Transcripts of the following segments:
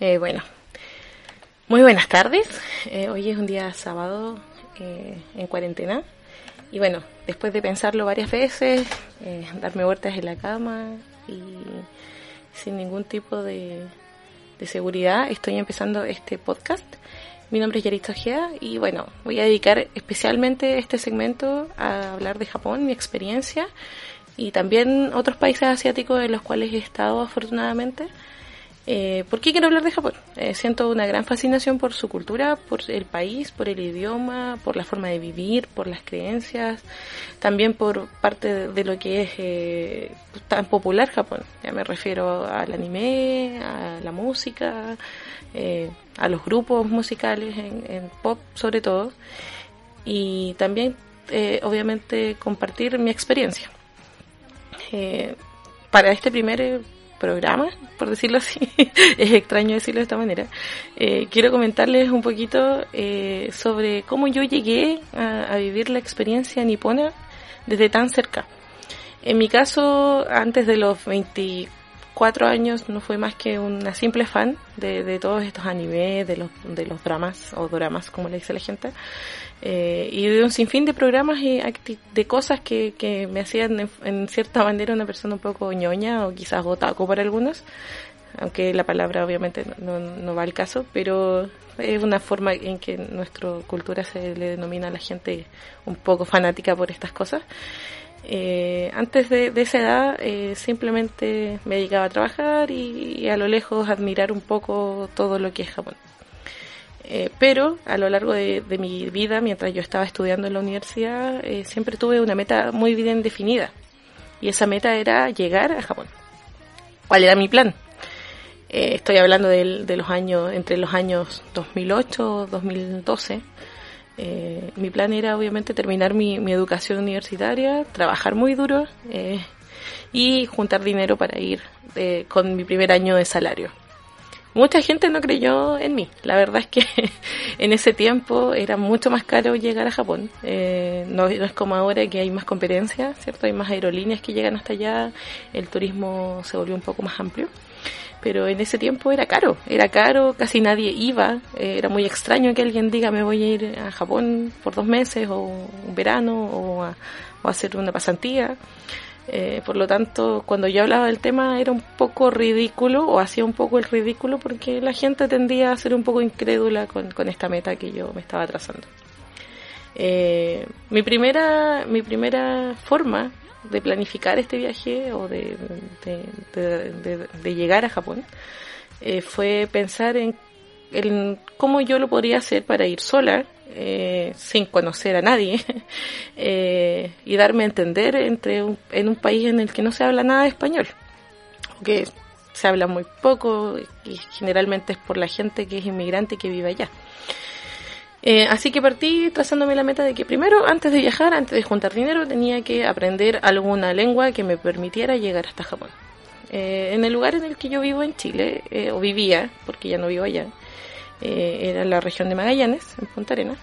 Eh, bueno, muy buenas tardes. Eh, hoy es un día sábado eh, en cuarentena. Y bueno, después de pensarlo varias veces, darme vueltas en la cama y sin ningún tipo de, de seguridad, estoy empezando este podcast. Mi nombre es Yarito Ojea y bueno, voy a dedicar especialmente este segmento a hablar de Japón, mi experiencia y también otros países asiáticos en los cuales he estado afortunadamente. Eh, ¿Por qué quiero hablar de Japón? Eh, siento una gran fascinación por su cultura, por el país, por el idioma, por la forma de vivir, por las creencias, también por parte de, lo que es eh, tan popular Japón. Ya me refiero al anime, a la música, eh, a los grupos musicales en, en, pop sobre todo, y también obviamente compartir mi experiencia. Para este primer programa, por decirlo así, es extraño decirlo de esta manera, eh, quiero comentarles un poquito sobre cómo yo llegué a, vivir la experiencia nipona desde tan cerca. En mi caso, antes de los 24 años, no fue más que una simple fan de, de todos estos animes, de los, de los dramas, o dramas, como le dice la gente, eh, y de un sinfín de programas y de cosas que, que me hacían en, cierta manera una persona un poco ñoña o quizás otaku para algunos, aunque la palabra obviamente no, no va al caso, pero es una forma en que en nuestra cultura se le denomina a la gente un poco fanática por estas cosas. Eh, antes de, esa edad eh, simplemente me dedicaba a trabajar y, a lo lejos admirar un poco todo lo que es Japón. Eh, pero a lo largo de, mi vida, mientras yo estaba estudiando en la universidad, eh, siempre tuve una meta muy bien definida. Y esa meta era llegar a Japón. ¿Cuál era mi plan? Eh, estoy hablando de, los años, entre los años 2008 2012. Mi plan era obviamente terminar mi, educación universitaria, trabajar muy duro y juntar dinero para ir con mi primer año de salario mucha gente no creyó en mí. La verdad es que en ese tiempo era mucho más caro llegar a Japón. Eh, no, es como ahora que hay más competencia, ¿cierto? Hay más aerolíneas que llegan hasta allá, el turismo se volvió un poco más amplio. Pero en ese tiempo era caro, era caro, casi nadie iba, eh, era muy extraño que alguien diga me voy a ir a Japón por dos meses o un verano o a, hacer una pasantía. Eh, por lo tanto, cuando yo hablaba del tema era un poco ridículo o hacía un poco el ridículo porque la gente tendía a ser un poco incrédula con, esta meta que yo me estaba trazando. Eh, mi primera mi primera forma de planificar este viaje o de, de, llegar a Japón eh, fue pensar en, en cómo yo lo podría hacer para ir sola eh, sin conocer a nadie eh, y darme a entender entre en un país en el que no se habla nada de español, que se habla muy poco y generalmente es por la gente que es inmigrante que vive allá. Eh, así que partí trazándome la meta de que primero, antes de viajar, antes de juntar dinero, tenía que aprender alguna lengua que me permitiera llegar hasta Japón. en el lugar en el que yo vivo en Chile, o vivía, porque ya no vivo allá, eh, era la región de Magallanes, en Punta Arenas.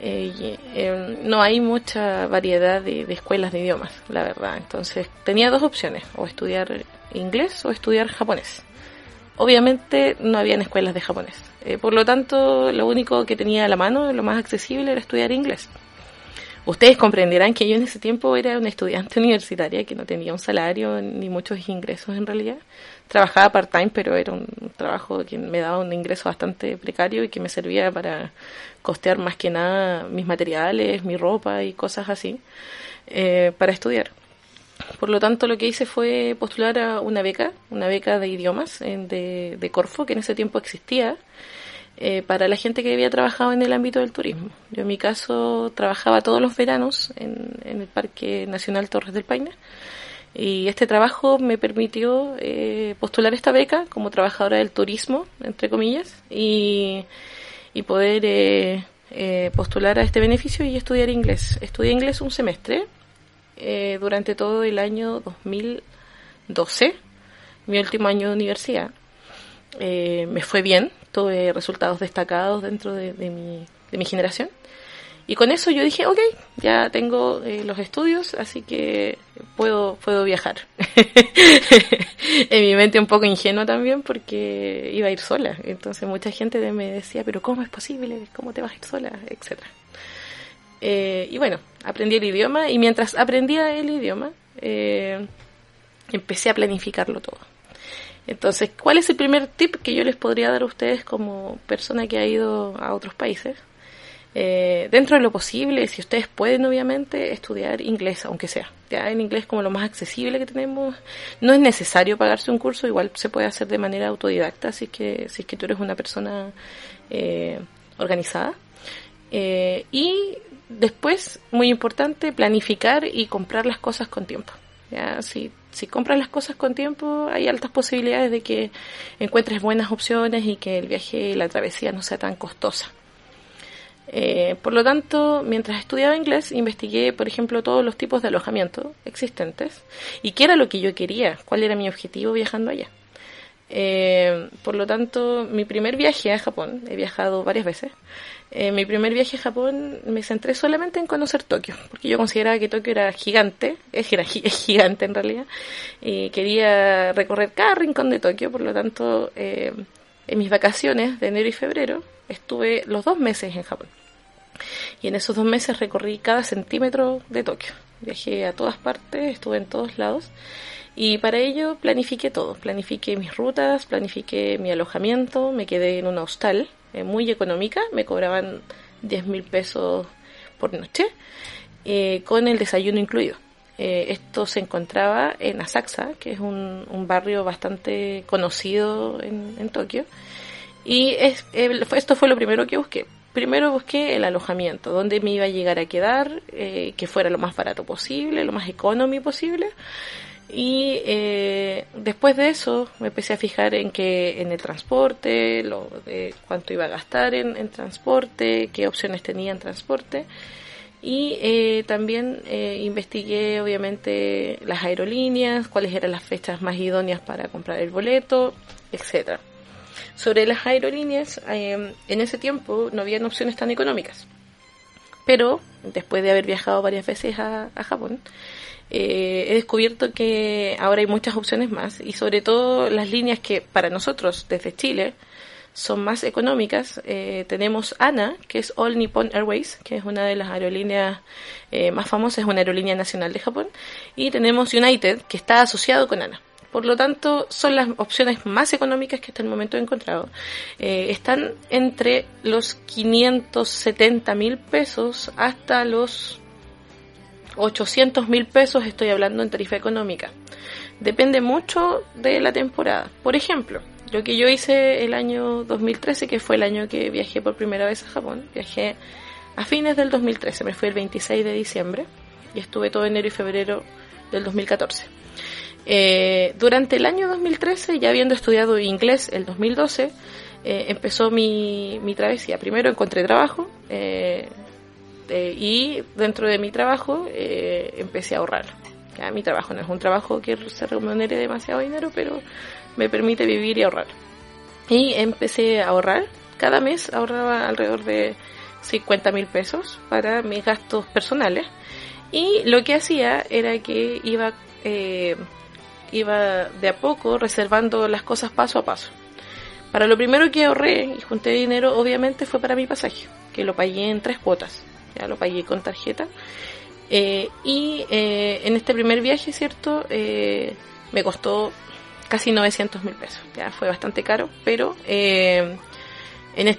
Eh, eh, no hay mucha variedad de, escuelas de idiomas, la verdad. Entonces tenía dos opciones, o estudiar inglés o estudiar japonés. Obviamente no habían escuelas de japonés. por lo tanto, lo único que tenía a la mano, lo más accesible, era estudiar inglés. Ustedes comprenderán que yo en ese tiempo era una estudiante universitaria que no tenía un salario ni muchos ingresos en realidad trabajaba part-time, pero era un trabajo que me daba un ingreso bastante precario y que me servía para costear más que nada mis materiales, mi ropa y cosas así eh, para estudiar. Por lo tanto, lo que hice fue postular a una beca, una beca de idiomas de, de Corfo, que en ese tiempo existía, eh, para la gente que había trabajado en el ámbito del turismo. Yo en mi caso trabajaba todos los veranos en, en el Parque Nacional Torres del Paine y este trabajo me permitió eh, postular esta beca como trabajadora del turismo, entre comillas, y, y poder eh, eh, postular a este beneficio y estudiar inglés. Estudié inglés un semestre durante todo el año 2012, mi último año de universidad. me fue bien, tuve resultados destacados dentro de, mi, de mi generación y con eso yo dije, ok, ya tengo eh, los estudios, así que puedo, puedo viajar. en mi mente un poco ingenuo también porque iba a ir sola. Entonces mucha gente me decía, pero ¿cómo es posible? ¿Cómo te vas a ir sola? Etcétera. Eh, y bueno, aprendí el idioma y mientras aprendía el idioma, eh, empecé a planificarlo todo. Entonces, ¿cuál es el primer tip que yo les podría dar a ustedes como persona que ha ido a otros países? Eh, dentro de lo posible, si ustedes pueden, obviamente, estudiar inglés, aunque sea. Ya en inglés como lo más accesible que tenemos. No es necesario pagarse un curso, igual se puede hacer de manera autodidacta, si es que, si es que tú eres una persona eh, organizada. Eh, y después, muy importante, planificar y comprar las cosas con tiempo. Si compras las cosas con tiempo, hay altas posibilidades de que encuentres buenas opciones y que el viaje y la travesía no sea tan costosa. Eh, por lo tanto, mientras estudiaba inglés, investigué, por ejemplo, todos los tipos de alojamiento existentes y qué era lo que yo quería, cuál era mi objetivo viajando allá. Eh, por lo tanto, mi primer viaje a Japón, he viajado varias veces, eh, mi primer viaje a Japón me centré solamente en conocer Tokio, porque yo consideraba que Tokio era gigante, es, gigante en realidad, y quería recorrer cada rincón de Tokio, por lo tanto, en mis vacaciones de enero y febrero estuve los dos meses en Japón. Y en esos dos meses recorrí cada centímetro de Tokio. Viajé a todas partes, estuve en todos lados. Y para ello planifiqué todo. Planifiqué mis rutas, planifiqué mi alojamiento. Me quedé en una hostal eh, muy económica. Me cobraban 10 mil pesos por noche, eh, con el desayuno incluido. Eh, esto se encontraba en Asakusa, que es un, barrio bastante conocido en, en Tokio. Y es, esto fue lo primero que busqué primero busqué el alojamiento, dónde me iba a llegar a quedar, eh, que fuera lo más barato posible, lo más económico posible. Y eh, después de eso me empecé a fijar en que en el transporte, lo de cuánto iba a gastar en, transporte, qué opciones tenía en transporte. Y eh, también investigué obviamente las aerolíneas, cuáles eran las fechas más idóneas para comprar el boleto, etcétera. Sobre las aerolíneas, em, en ese tiempo no habían opciones tan económicas. Pero después de haber viajado varias veces a, Japón, eh, he descubierto que ahora hay muchas opciones más y sobre todo las líneas que para nosotros desde Chile son más económicas. Eh, tenemos ANA, que es All Nippon Airways, que es una de las aerolíneas eh, más famosas, es una aerolínea nacional de Japón. Y tenemos United, que está asociado con ANA. Por lo tanto, son las opciones más económicas que hasta el momento he encontrado. Eh, están entre los 570 mil pesos hasta los 800 mil pesos, estoy hablando en tarifa económica. Depende mucho de la temporada. Por ejemplo, lo que yo hice el año 2013, que fue el año que viajé por primera vez a Japón, viajé a fines del 2013, me fui el 26 de diciembre y estuve todo enero y febrero del 2014. Eh, durante el año 2013, ya habiendo estudiado inglés el 2012, eh, empezó mi, mi, travesía. Primero encontré trabajo eh, y dentro de mi trabajo empecé a ahorrar. Ya, mi trabajo no es un trabajo que se remunere demasiado dinero, pero me permite vivir y ahorrar. Y empecé a ahorrar. Cada mes ahorraba alrededor de 50 mil pesos para mis gastos personales. Y lo que hacía era que iba eh, iba de a poco reservando las cosas paso a paso. Para lo primero que ahorré y junté dinero, obviamente, fue para mi pasaje, que lo pagué en tres cuotas. Ya lo pagué con tarjeta. Eh, y eh, en este primer viaje, ¿cierto? Eh, me costó casi 900 mil pesos. Ya fue bastante caro, pero en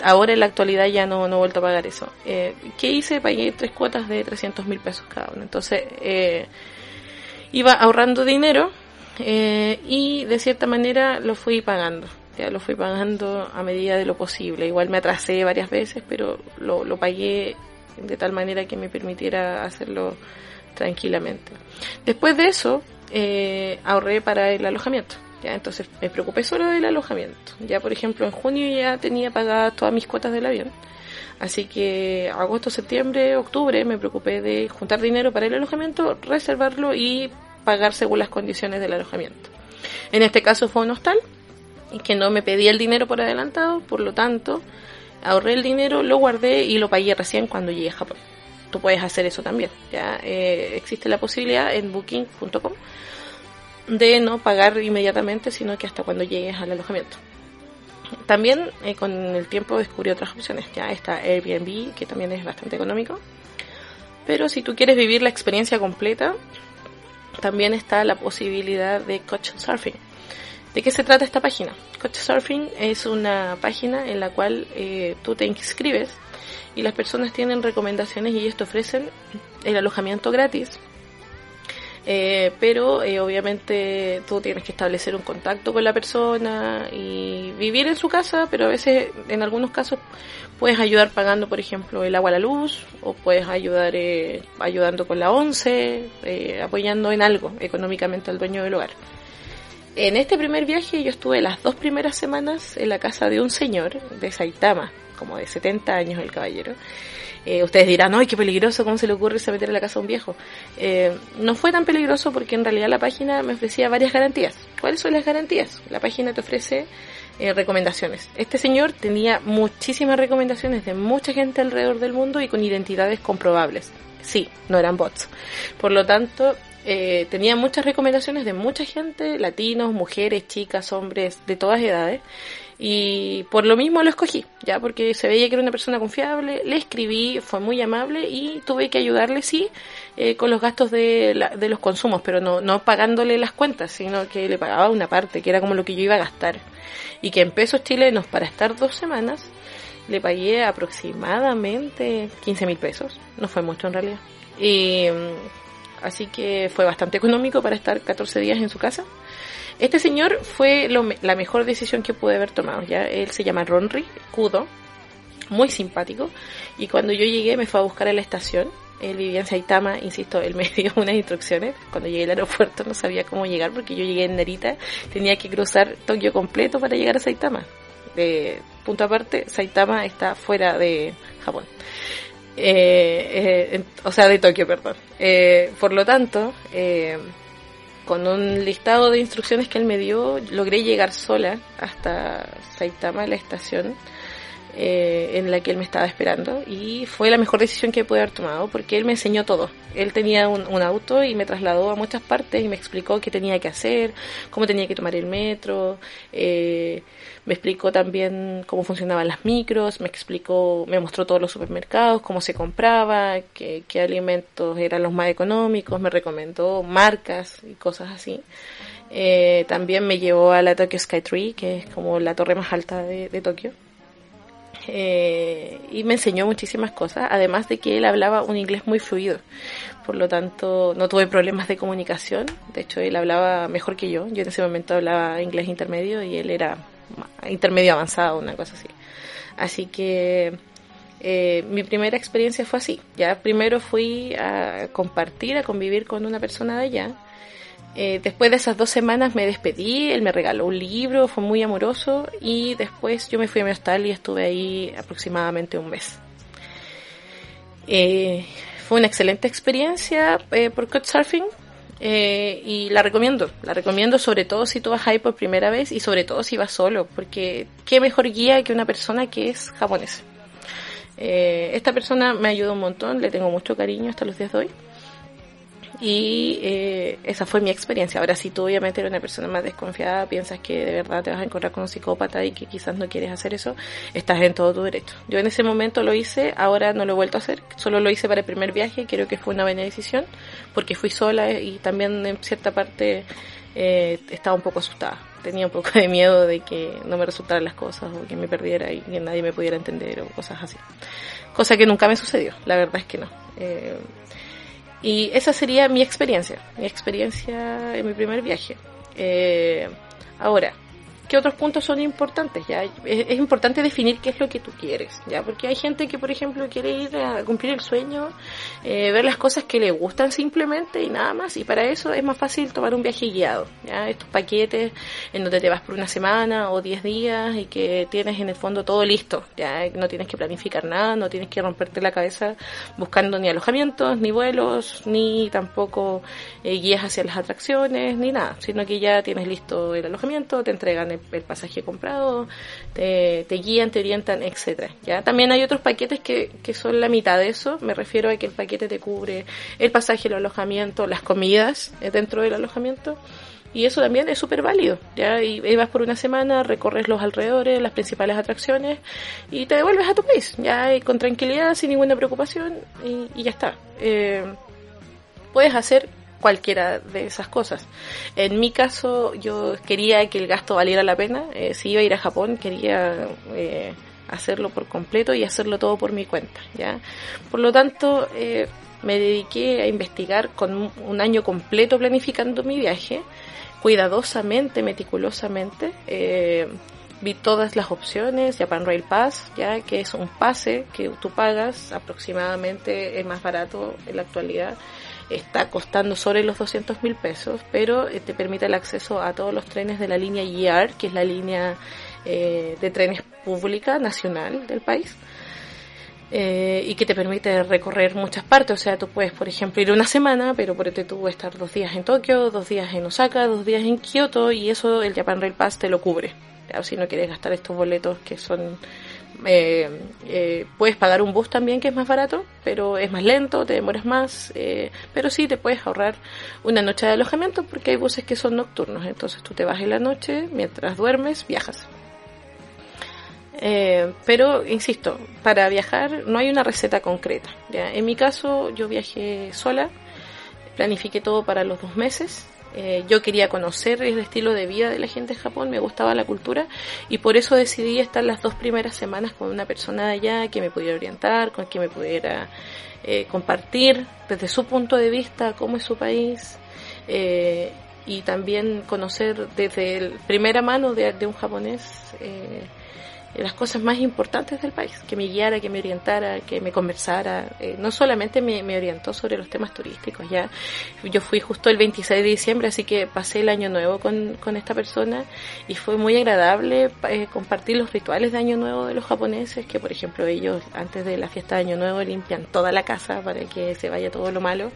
ahora en la actualidad ya no, no he vuelto a pagar eso. ¿Qué hice? Pagué tres cuotas de 300 mil pesos cada uno. Entonces, iba ahorrando dinero eh, y de cierta manera lo fui pagando. Ya lo fui pagando a medida de lo posible. Igual me atrasé varias veces, pero lo, pagué de tal manera que me permitiera hacerlo tranquilamente. Después de eso, eh, ahorré para el alojamiento. Ya, entonces me preocupé solo del alojamiento. Ya, por ejemplo, en junio ya tenía pagadas todas mis cuotas del avión. Así que agosto, septiembre, octubre me preocupé de juntar dinero para el alojamiento, reservarlo y pagar según las condiciones del alojamiento. En este caso fue un hostal que no me pedía el dinero por adelantado, por lo tanto ahorré el dinero, lo guardé y lo pagué recién cuando llegué a Japón. tú puedes hacer eso también. Ya eh, existe la posibilidad en booking.com de no pagar inmediatamente, sino que hasta cuando llegues al alojamiento. También eh, con el tiempo descubrí otras opciones. Ya está Airbnb, que también es bastante económico. Pero si tú quieres vivir la experiencia completa, también está la posibilidad de Couchsurfing. ¿De qué se trata esta página? Couchsurfing es una página en la cual eh, tú te inscribes y las personas tienen recomendaciones y ellos te ofrecen el alojamiento gratis eh, pero eh, obviamente tú tienes que establecer un contacto con la persona y vivir en su casa, pero a veces, en algunos casos, puedes ayudar pagando, por ejemplo, el agua a la luz, o puedes ayudar eh, ayudando con la once, apoyando en algo económicamente al dueño del hogar. En este primer viaje yo estuve las dos primeras semanas en la casa de un señor de Saitama, como de 70 años el caballero, eh, ustedes dirán, ¡ay, qué peligroso! ¿Cómo se le ocurre irse meter en la casa a un viejo? Eh, no fue tan peligroso porque en realidad la página me ofrecía varias garantías. ¿Cuáles son las garantías? La página te ofrece eh, recomendaciones. Este señor tenía muchísimas recomendaciones de mucha gente alrededor del mundo y con identidades comprobables. Sí, no eran bots. Por lo tanto, tenía muchas recomendaciones de mucha gente, latinos, mujeres, chicas, hombres, de todas edades. Y por lo mismo lo escogí, ya porque se veía que era una persona confiable, le escribí, fue muy amable y tuve que ayudarle, sí, eh, con los gastos de, de los consumos, pero no, no pagándole las cuentas, sino que le pagaba una parte, que era como lo que yo iba a gastar. Y que en pesos chilenos, para estar dos semanas, le pagué aproximadamente 15 mil pesos, no fue mucho en realidad. Y, mm, así que fue bastante económico para estar 14 días en su casa. Este señor fue la mejor decisión que pude haber tomado. Ya él se llama Ronry Kudo, muy simpático. Y cuando yo llegué me fue a buscar a la estación. Él vivía en Saitama, insisto, él me dio unas instrucciones. Cuando llegué al aeropuerto no sabía cómo llegar porque yo llegué en Narita, tenía que cruzar Tokio completo para llegar a Saitama. De punto aparte, Saitama está fuera de Japón. Eh, eh, o sea, de Tokio, perdón. Eh, por lo tanto, con un listado de instrucciones que él me dio, logré llegar sola hasta Saitama, la estación eh, en la que él me estaba esperando. Y fue la mejor decisión que pude haber tomado porque él me enseñó todo. Él tenía un, auto y me trasladó a muchas partes y me explicó qué tenía que hacer, cómo tenía que tomar el metro. Eh, me explicó también cómo funcionaban las micros, me explicó, me mostró todos los supermercados, cómo se compraba, qué, alimentos eran los más económicos, me recomendó marcas y cosas así. Eh, también me llevó a la Tokyo Sky Tree, que es como la torre más alta de, Tokio. Eh, y me enseñó muchísimas cosas, además de que él hablaba un inglés muy fluido. Por lo tanto, no tuve problemas de comunicación. De hecho, él hablaba mejor que yo. Yo en ese momento hablaba inglés intermedio y él era intermedio avanzado, una cosa así. Así que eh, mi primera experiencia fue así. Ya primero fui a compartir, a convivir con una persona de allá. Eh, después de esas dos semanas me despedí, él me regaló un libro, fue muy amoroso y después yo me fui a mi hostal y estuve ahí aproximadamente un mes. Eh, fue una excelente experiencia por Couchsurfing, eh, y la recomiendo, la recomiendo sobre todo si tú vas ahí por primera vez y sobre todo si vas solo, porque qué mejor guía que una persona que es japonesa. Eh, esta persona me ayudó un montón, le tengo mucho cariño hasta los días de hoy. Y eh, esa fue mi experiencia. Ahora, si tú obviamente eres una persona más desconfiada, piensas que de verdad te vas a encontrar con un psicópata y que quizás no quieres hacer eso, estás en todo tu derecho. Yo en ese momento lo hice, ahora no lo he vuelto a hacer, solo lo hice para el primer viaje, creo que fue una buena decisión, porque fui sola y también en cierta parte eh, estaba un poco asustada. Tenía un poco de miedo de que no me resultaran las cosas o que me perdiera y que nadie me pudiera entender o cosas así. Cosa que nunca me sucedió, la verdad es que no. Eh, y esa sería mi experiencia, mi experiencia en mi primer viaje. Eh, ahora, ¿Qué otros puntos son importantes? ya es, importante definir qué es lo que tú quieres, ya porque hay gente que, por ejemplo, quiere ir a cumplir el sueño, eh, ver las cosas que le gustan simplemente y nada más, y para eso es más fácil tomar un viaje guiado, ya estos paquetes en donde te vas por una semana o 10 días y que tienes en el fondo todo listo, ya no tienes que planificar nada, no tienes que romperte la cabeza buscando ni alojamientos, ni vuelos, ni tampoco eh, guías hacia las atracciones, ni nada, sino que ya tienes listo el alojamiento, te entregan el el pasaje comprado, te, te guían, te orientan, etcétera. Ya también hay otros paquetes que, que son la mitad de eso. Me refiero a que el paquete te cubre el pasaje, el alojamiento, las comidas eh, dentro del alojamiento. Y eso también es súper válido, ¿ya? Y, vas por una semana, recorres los alrededores, las principales atracciones y te devuelves a tu país, ya, y con tranquilidad, sin ninguna preocupación y, y ya está. Eh, puedes hacer cualquiera de esas cosas. En mi caso, yo quería que el gasto valiera la pena. Eh, si iba a ir a Japón, quería eh, hacerlo por completo y hacerlo todo por mi cuenta. ¿ya? Por lo tanto, eh, me dediqué a investigar con un año completo planificando mi viaje, cuidadosamente, meticulosamente. vi todas las opciones, Japan Rail Pass, ya que es un pase que tú pagas aproximadamente, es más barato en la actualidad, está costando sobre los 200 mil pesos, pero eh, te permite el acceso a todos los trenes de la línea YR, que es la línea eh, de trenes pública nacional del país. Eh, y que te permite recorrer muchas partes. O sea, tú puedes, por ejemplo, ir una semana, pero por este tú estar dos días en Tokio, dos días en Osaka, dos días en Kioto, y eso el Japan Rail Pass te lo cubre. Si no quieres gastar estos boletos que son eh, eh, puedes pagar un bus también que es más barato, pero es más lento, te demoras más, eh, pero sí te puedes ahorrar una noche de alojamiento porque hay buses que son nocturnos, entonces tú te vas en la noche, mientras duermes, viajas. Pero, insisto, para viajar no hay una receta concreta. En mi caso, yo viajé sola, planifiqué todo para los dos meses, eh, yo quería conocer el estilo de vida de la gente en Japón, me gustaba la cultura y por eso decidí estar las dos primeras semanas con una persona de allá que me pudiera orientar, con quien me pudiera eh, compartir desde su punto de vista cómo es su país eh, y también conocer desde el primera mano de, de un japonés las cosas más importantes del país, que me guiara, que me orientara, que me conversara. Eh, no solamente me, orientó sobre los temas turísticos, ya yo fui justo el 26 de diciembre, así que pasé el año nuevo con, con esta persona y fue muy agradable eh, compartir los rituales de año nuevo de los japoneses, que por ejemplo ellos antes de la fiesta de año nuevo limpian toda la casa para que se vaya todo lo malo.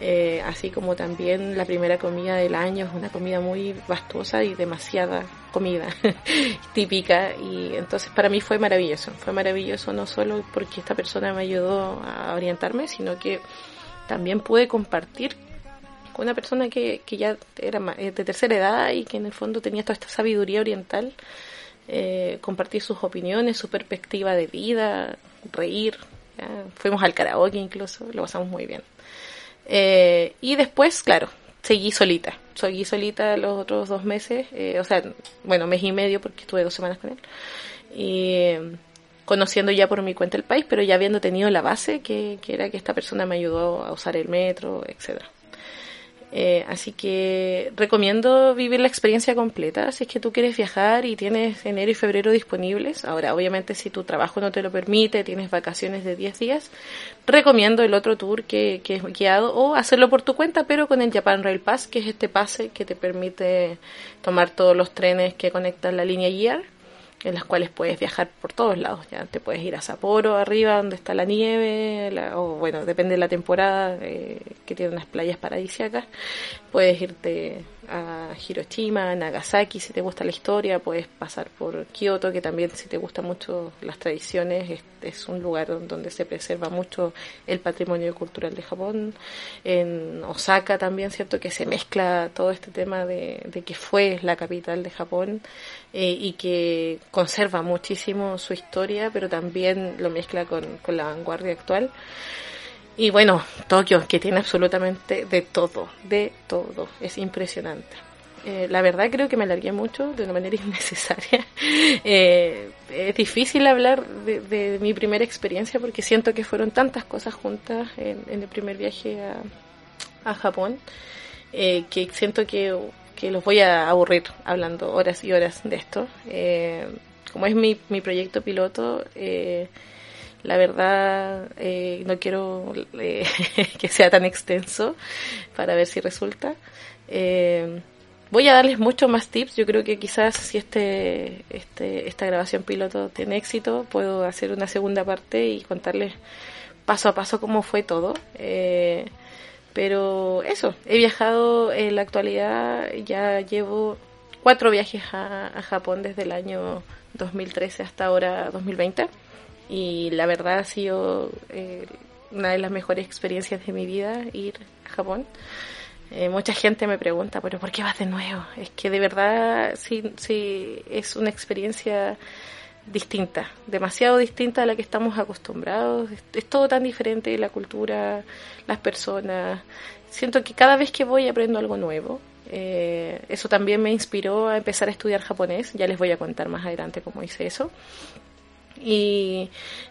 Eh, así como también la primera comida del año es una comida muy vastuosa y demasiada comida típica. Y entonces para mí fue maravilloso, fue maravilloso no solo porque esta persona me ayudó a orientarme, sino que también pude compartir con una persona que, que ya era de tercera edad y que en el fondo tenía toda esta sabiduría oriental, eh, compartir sus opiniones, su perspectiva de vida, reír, fuimos al karaoke incluso, lo pasamos muy bien. Eh, y después, claro, seguí solita. Seguí solita los otros dos meses, eh, o sea, bueno, mes y medio porque estuve dos semanas con él. Y eh, conociendo ya por mi cuenta el país, pero ya habiendo tenido la base que, que era que esta persona me ayudó a usar el metro, etcétera. Eh, así que recomiendo vivir la experiencia completa si es que tú quieres viajar y tienes enero y febrero disponibles. Ahora, obviamente, si tu trabajo no te lo permite, tienes vacaciones de 10 días, recomiendo el otro tour que, que es guiado o hacerlo por tu cuenta, pero con el Japan Rail Pass, que es este pase que te permite tomar todos los trenes que conectan la línea guiar en las cuales puedes viajar por todos lados. Ya te puedes ir a Sapporo, arriba, donde está la nieve, o bueno, depende de la temporada, eh, que tiene unas playas paradisíacas. Puedes irte a Hiroshima, Nagasaki, si te gusta la historia, puedes pasar por Kyoto, que también si te gustan mucho las tradiciones, es, un lugar donde se preserva mucho el patrimonio cultural de Japón. En Osaka también, cierto, que se mezcla todo este tema de, de que fue la capital de Japón eh, y que conserva muchísimo su historia, pero también lo mezcla con, con la vanguardia actual. Y bueno, Tokio, que tiene absolutamente de todo, de todo, es impresionante. Eh, la verdad creo que me alargué mucho de una manera innecesaria. Eh, es difícil hablar de, mi primera experiencia porque siento que fueron tantas cosas juntas en, el primer viaje a, a Japón eh, que siento que, que, los voy a aburrir hablando horas y horas de esto. como es mi, mi proyecto piloto, la verdad, eh, no quiero eh, que sea tan extenso para ver si resulta. Eh, voy a darles muchos más tips. Yo creo que quizás si este, este, esta grabación piloto tiene éxito, puedo hacer una segunda parte y contarles paso a paso cómo fue todo. pero eso, he viajado en la actualidad, ya llevo cuatro viajes a, Japón desde el año 2013 hasta ahora 2020 y la verdad ha sido eh, una de las mejores experiencias de mi vida ir a Japón. Eh, mucha gente me pregunta, pero ¿por qué vas de nuevo? Es que de verdad sí, sí es una experiencia distinta, demasiado distinta a la que estamos acostumbrados. Es, todo tan diferente, la cultura, las personas. Siento que cada vez que voy aprendo algo nuevo. Eh, eso también me inspiró a empezar a estudiar japonés. Ya les voy a contar más adelante cómo hice eso. Y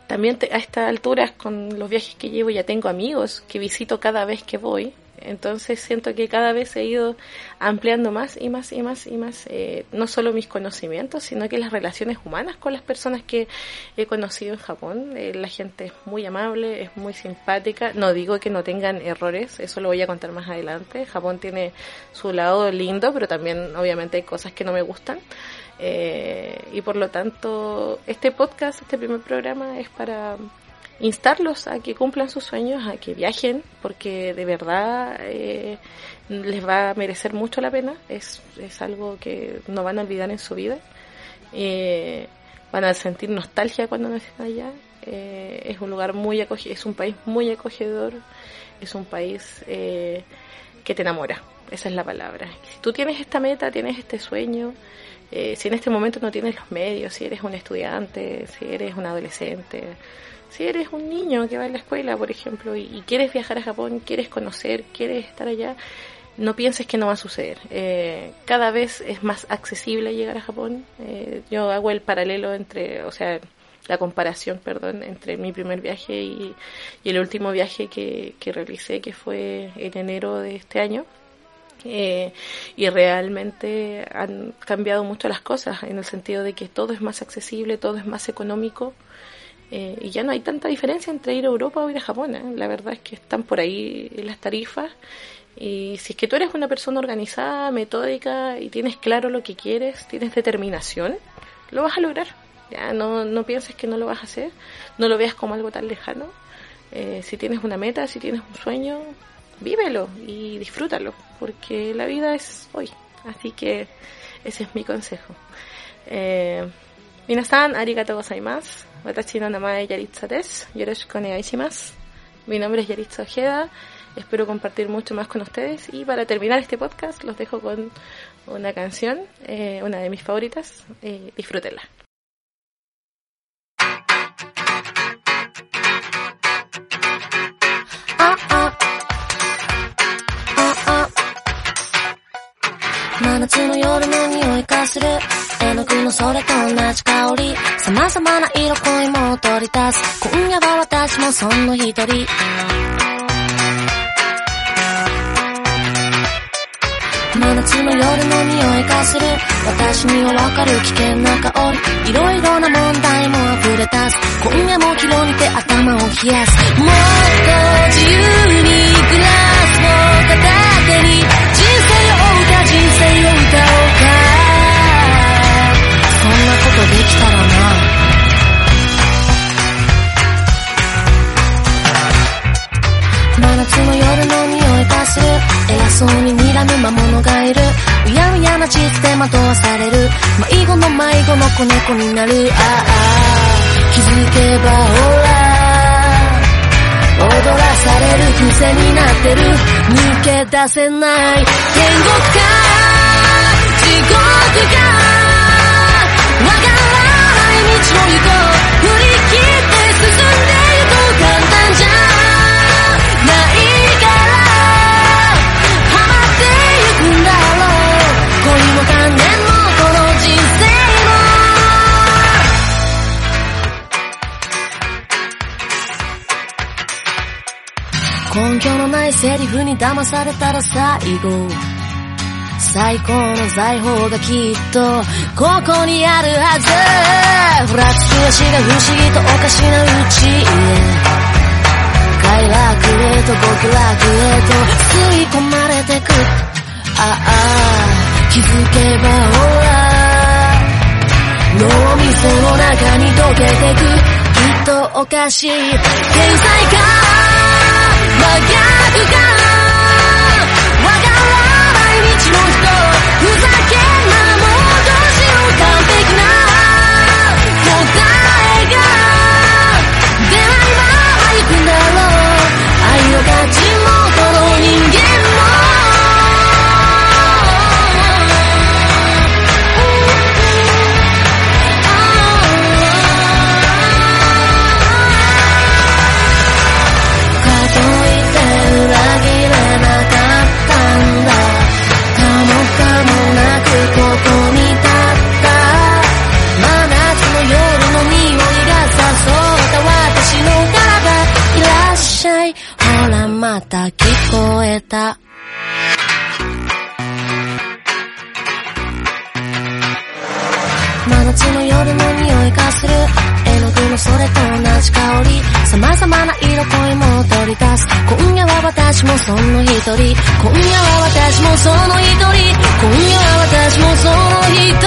también a estas alturas, con los viajes que llevo, ya tengo amigos que visito cada vez que voy. Entonces siento que cada vez he ido ampliando más y más y más y más, eh, no solo mis conocimientos, sino que las relaciones humanas con las personas que he conocido en Japón. Eh, la gente es muy amable, es muy simpática. No digo que no tengan errores, eso lo voy a contar más adelante. Japón tiene su lado lindo, pero también obviamente hay cosas que no me gustan. Eh, y por lo tanto, este podcast, este primer programa es para instarlos a que cumplan sus sueños, a que viajen, porque de verdad eh, les va a merecer mucho la pena, es, es algo que no van a olvidar en su vida, eh, van a sentir nostalgia cuando no allá, eh, es un lugar muy acogedor, es un país muy acogedor, es un país que te enamora, esa es la palabra. Si tú tienes esta meta, tienes este sueño, si en este momento no tienes los medios, si eres un estudiante, si eres un adolescente, si eres un niño que va a la escuela, por ejemplo, y, quieres viajar a Japón, quieres conocer, quieres estar allá, no pienses que no va a suceder. Eh, cada vez es más accesible llegar a Japón. Eh, yo hago el paralelo entre, o sea, la comparación, perdón, entre mi primer viaje y, el último viaje que, realicé, que fue en enero de este año. Eh, y realmente han cambiado mucho las cosas en el sentido de que todo es más accesible, todo es más económico eh, y ya no hay tanta diferencia entre ir a Europa o ir a Japón. ¿eh? La verdad es que están por ahí las tarifas. Y si es que tú eres una persona organizada, metódica y tienes claro lo que quieres, tienes determinación, lo vas a lograr. No, no pienses que no lo vas a hacer, no lo veas como algo tan lejano. Eh, si tienes una meta, si tienes un sueño, vívelo y disfrútalo, porque la vida es hoy. Así que ese es mi consejo. minasan, arigatou gozaimasu. Watashi no namae Yaritza des. Yoroshiku onegaishimasu. Mi nombre es Yaritza Ojeda. Espero compartir mucho más con ustedes. Y para terminar este podcast, los dejo con una canción, eh, una de mis favoritas. Eh, disfrútenla. 真夏の夜の匂いがする 絵の具のそれと同じ香り。様々な色恋も取り出す。今夜は私もその一人。真夏の夜の匂いがする。私にはわかる危険な香り。いろいろな問題も溢れ出す。今夜も広にて頭を冷やす。もっと自由にグラス惑わされる。迷子の迷子の子猫になる。ああ。気づけばほら。踊らされる癖になってる。抜け出せない。天国か。地獄がわからない道のりと振り切って進んセリフに騙されたら最後。最高の財宝がきっとここにあるはず。ふらつき足が不思議とおかしなうちへ。快楽へと極楽へと吸い込まれてく。ああ気づけばほら脳みその中に溶けてく。きっとおかしい。天才か。がわからない道の人ふざけんなもうどうしようか私もその一人。今夜は私もその一人。今夜は私もその一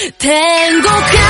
人。天国。